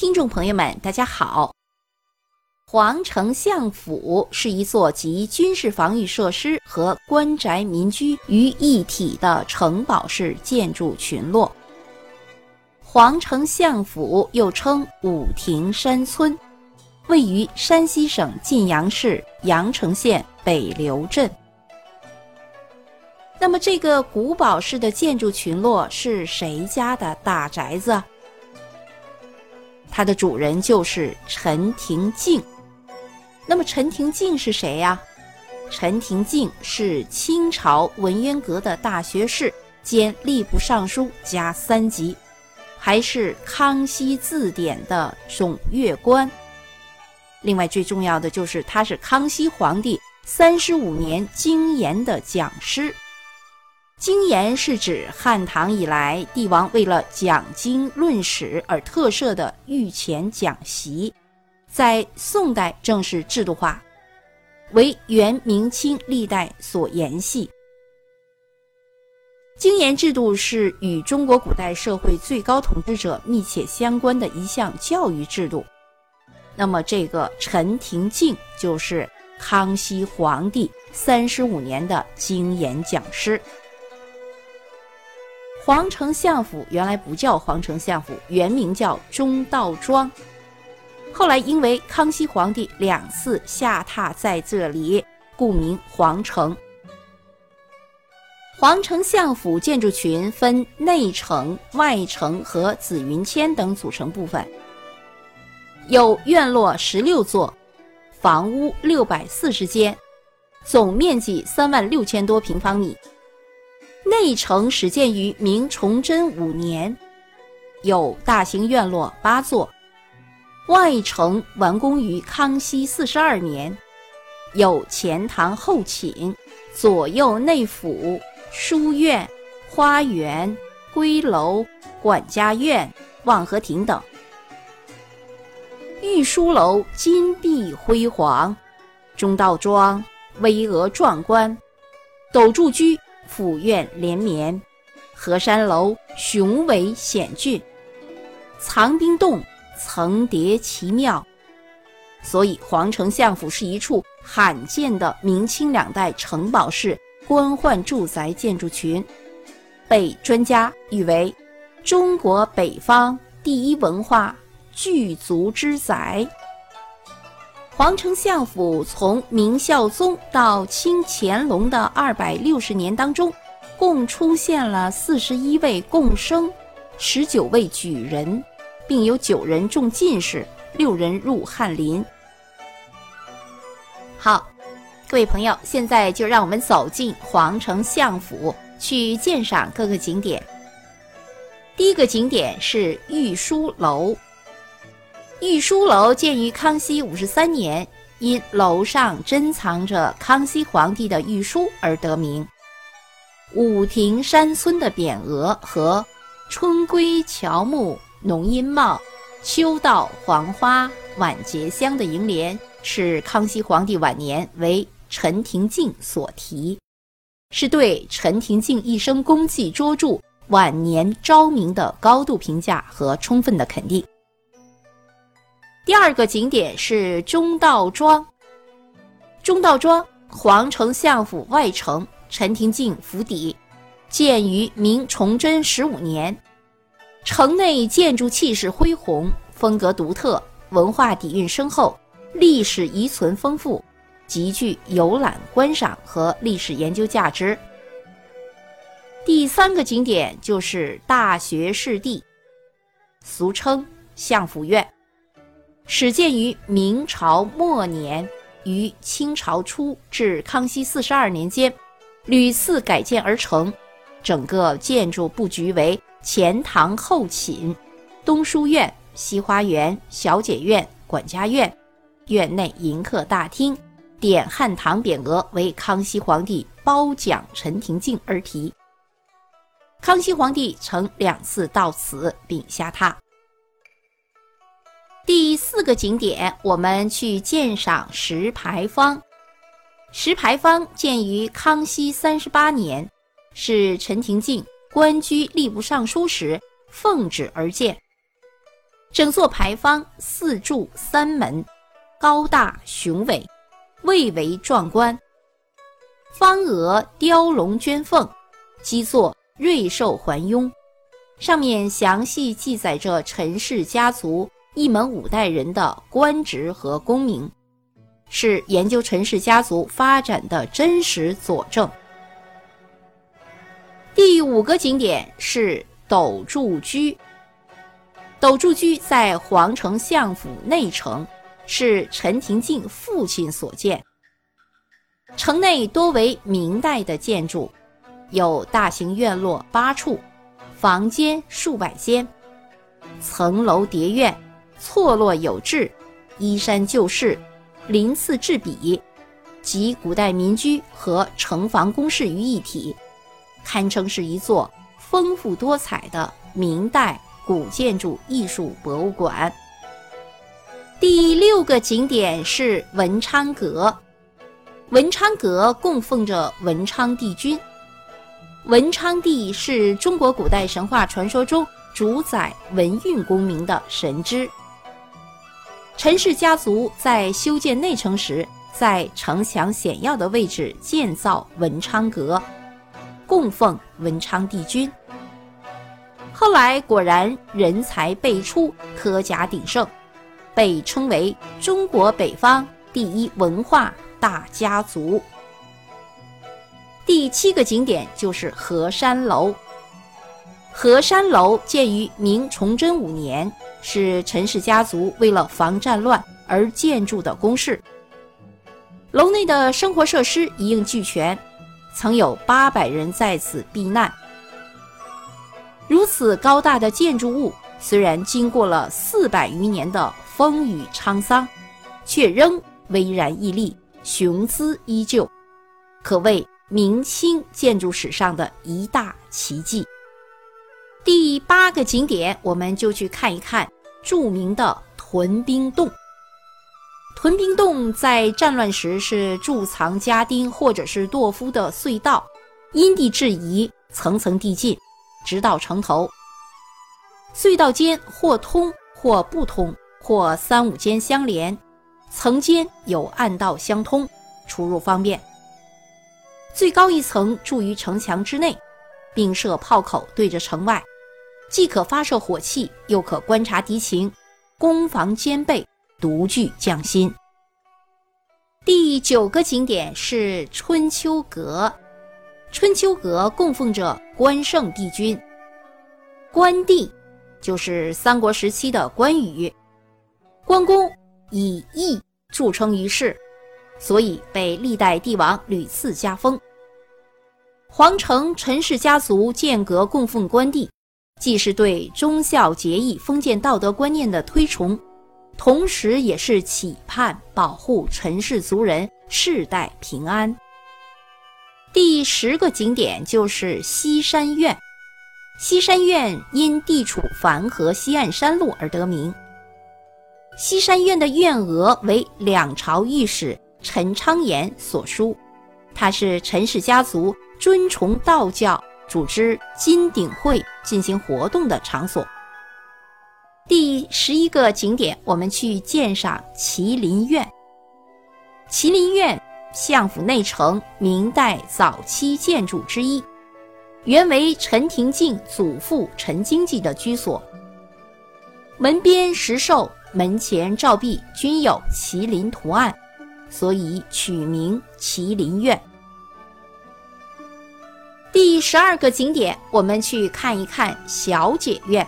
听众朋友们，大家好。皇城相府是一座集军事防御设施和官宅民居于一体的城堡式建筑群落。皇城相府又称武亭山村，位于山西省晋阳市阳城县北刘镇。那么，这个古堡式的建筑群落是谁家的大宅子？它的主人就是陈廷敬。那么陈廷敬是谁呀？陈廷敬是清朝文渊阁的大学士兼吏部尚书加三级，还是康熙字典的总阅官。另外最重要的就是他是康熙皇帝三十五年经研的讲师。经研是指汉唐以来帝王为了讲经论史而特设的御前讲席，在宋代正式制度化，为元、明清历代所沿袭。经研制度是与中国古代社会最高统治者密切相关的一项教育制度。那么，这个陈廷敬就是康熙皇帝三十五年的经研讲师。皇城相府原来不叫皇城相府，原名叫中道庄。后来因为康熙皇帝两次下榻在这里，故名皇城。皇城相府建筑群分内城、外城和紫云签等组成部分，有院落十六座，房屋六百四十间，总面积三万六千多平方米。内城始建于明崇祯五年，有大型院落八座；外城完工于康熙四十二年，有前堂后寝、左右内府、书院、花园、归楼、管家院、望和亭等。御书楼金碧辉煌，中道庄巍峨壮观，斗柱居。府院连绵，河山楼雄伟险峻，藏兵洞层叠奇妙，所以皇城相府是一处罕见的明清两代城堡式官宦住宅建筑群，被专家誉为中国北方第一文化聚族之宅。皇城相府从明孝宗到清乾隆的二百六十年当中，共出现了四十一位贡生，十九位举人，并有九人中进士，六人入翰林。好，各位朋友，现在就让我们走进皇城相府，去鉴赏各个景点。第一个景点是御书楼。御书楼建于康熙五十三年，因楼上珍藏着康熙皇帝的御书而得名。武亭山村的匾额和“春归乔木浓荫茂，秋到黄花晚节香”的楹联是康熙皇帝晚年为陈廷敬所题，是对陈廷敬一生功绩卓著、晚年昭明的高度评价和充分的肯定。第二个景点是中道庄。中道庄，皇城相府外城，陈廷敬府邸，建于明崇祯十五年。城内建筑气势恢宏，风格独特，文化底蕴深厚，历史遗存丰富，极具游览观赏和历史研究价值。第三个景点就是大学士第，俗称相府院。始建于明朝末年，于清朝初至康熙四十二年间，屡次改建而成。整个建筑布局为前堂后寝、东书院、西花园、小姐院、管家院。院内迎客大厅，点汉堂匾额为康熙皇帝褒奖陈廷敬而题。康熙皇帝曾两次到此并下榻。第四个景点，我们去鉴赏石牌坊。石牌坊建于康熙三十八年，是陈廷敬官居吏部尚书时奉旨而建。整座牌坊四柱三门，高大雄伟，蔚为壮观。方额雕龙娟凤，基座瑞兽环拥，上面详细记载着陈氏家族一门五代人的官职和功名，是研究陈氏家族发展的真实佐证。第五个景点是斗柱居。斗柱居在皇城相府内城，是陈廷敬父亲所建。城内多为明代的建筑，有大型院落八处，房间数百间，层楼叠院，错落有致，依山就势，鳞次栉比，集古代民居和城防工事于一体，堪称是一座丰富多彩的明代。古建筑艺术博物馆。第六个景点是文昌阁。文昌阁供奉着文昌帝君。文昌帝是中国古代神话传说中主宰文运功名的神祗。陈氏家族在修建内城时，在城墙险要的位置建造文昌阁，供奉文昌帝君。后来果然人才辈出，科甲鼎盛，被称为中国北方第一文化大家族。第七个景点就是河山楼。河山楼建于明崇祯五年，是陈氏家族为了防战乱而建筑的宫室。楼内的生活设施一应俱全，曾有八百人在此避难。如此高大的建筑物，虽然经过了四百余年的风雨沧桑，却仍巍然屹立，雄姿依旧，可谓明清建筑史上的一大奇迹。第八个景点，我们就去看一看著名的屯兵洞。屯兵洞在战乱时是贮藏家丁或者是懦夫的隧道，因地制宜，层层递进。直到城头，隧道间或通或不通，或三五间相连，层间有暗道相通，出入方便。最高一层筑于城墙之内，并设炮口对着城外，既可发射火器，又可观察敌情，攻防兼备，独具匠心。第九个景点是春秋阁。春秋阁供奉着关圣帝君，关帝就是三国时期的关羽。关公以义著称于世，所以被历代帝王屡次加封。皇城陈氏家族建阁供奉关帝，既是对忠孝节义、封建道德观念的推崇，同时也是期盼保护陈氏族人世代平安。第十个景点就是西山苑。西山苑因地处樊河西岸山路而得名。西山苑的苑额为两朝御史陈昌言所书，它是陈氏家族尊崇道教、组织金鼎会进行活动的场所。第十一个景点，我们去鉴赏麒麟苑。麒麟苑。相府内城明代早期建筑之一，原为陈廷敬祖父陈经济的居所。门边石兽、门前照壁均有麒麟图案，所以取名麒麟院。第十二个景点，我们去看一看小姐院。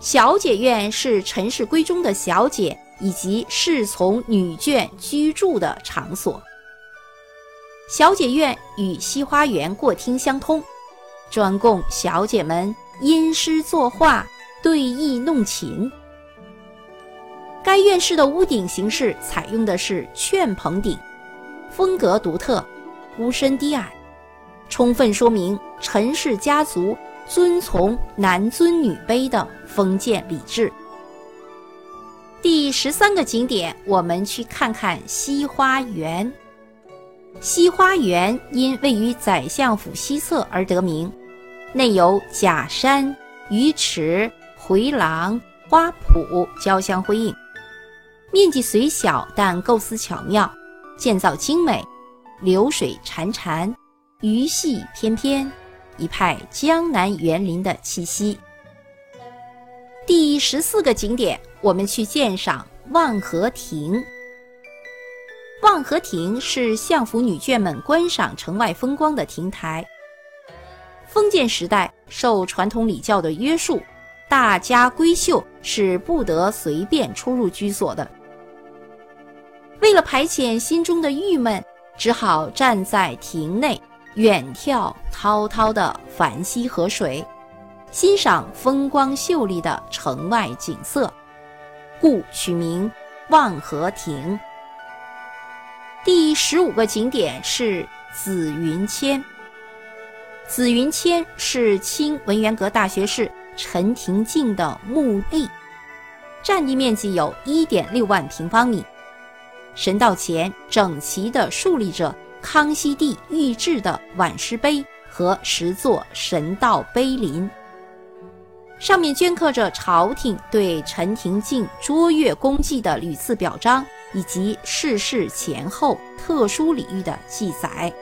小姐院是陈氏闺中的小姐。以及侍从女眷居住的场所。小姐院与西花园过厅相通，专供小姐们吟诗作画、对弈弄琴。该院式的屋顶形式采用的是券棚顶，风格独特，屋身低矮，充分说明陈氏家族遵从男尊女卑的封建礼制。第十三个景点，我们去看看西花园。西花园因位于宰相府西侧而得名，内有假山、鱼池、回廊、花圃交相辉映，面积虽小，但构思巧妙，建造精美，流水潺潺，鱼戏翩翩，一派江南园林的气息。第十四个景点，我们去鉴赏望和亭。望和亭是相府女眷们观赏城外风光的亭台。封建时代受传统礼教的约束，大家闺秀是不得随便出入居所的。为了排遣心中的郁闷，只好站在亭内，远眺滔滔的樊溪河水。欣赏风光秀丽的城外景色，故取名望河亭。第十五个景点是紫云签。紫云签是清文渊阁大学士陈廷敬的墓地，占地面积有一点六万平方米。神道前整齐地竖立着康熙帝御制的挽诗碑和十座神道碑林。上面镌刻着朝廷对陈廷敬卓越功绩的屡次表彰，以及逝世前后特殊礼遇的记载。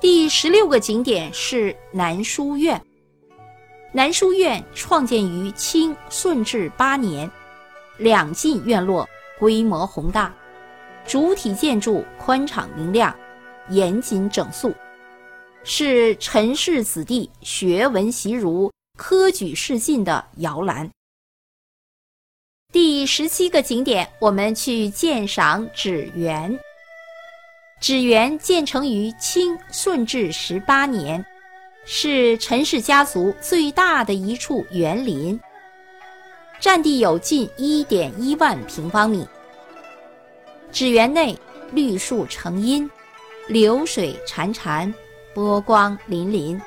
第十六个景点是南书院。南书院创建于清顺治八年，两进院落，规模宏大，主体建筑宽敞明亮，严谨整肃，是陈氏子弟学文习儒。科举试进的摇篮。第十七个景点，我们去鉴赏纸园。纸园建成于清顺治十八年，是陈氏家族最大的一处园林，占地有近一点一万平方米。纸园内绿树成荫，流水潺潺，波光粼粼。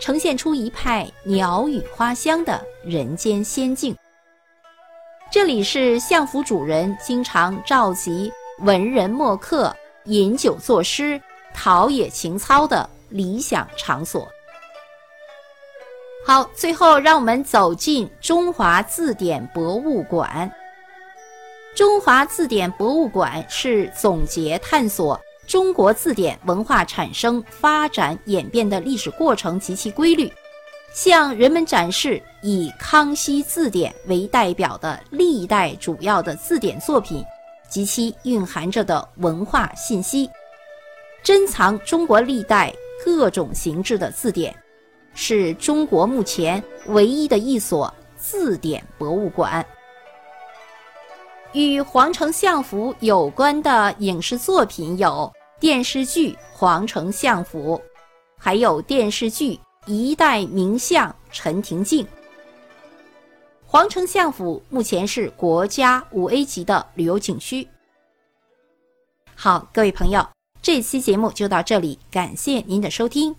呈现出一派鸟语花香的人间仙境。这里是相府主人经常召集文人墨客饮酒作诗、陶冶情操的理想场所。好，最后让我们走进中华字典博物馆。中华字典博物馆是总结探索。中国字典文化产生、发展、演变的历史过程及其规律，向人们展示以康熙字典为代表的历代主要的字典作品及其蕴含着的文化信息，珍藏中国历代各种形制的字典，是中国目前唯一的一所字典博物馆。与皇城相府有关的影视作品有。电视剧《皇城相府》，还有电视剧《一代名相陈廷敬》。皇城相府目前是国家五 A 级的旅游景区。好，各位朋友，这期节目就到这里，感谢您的收听。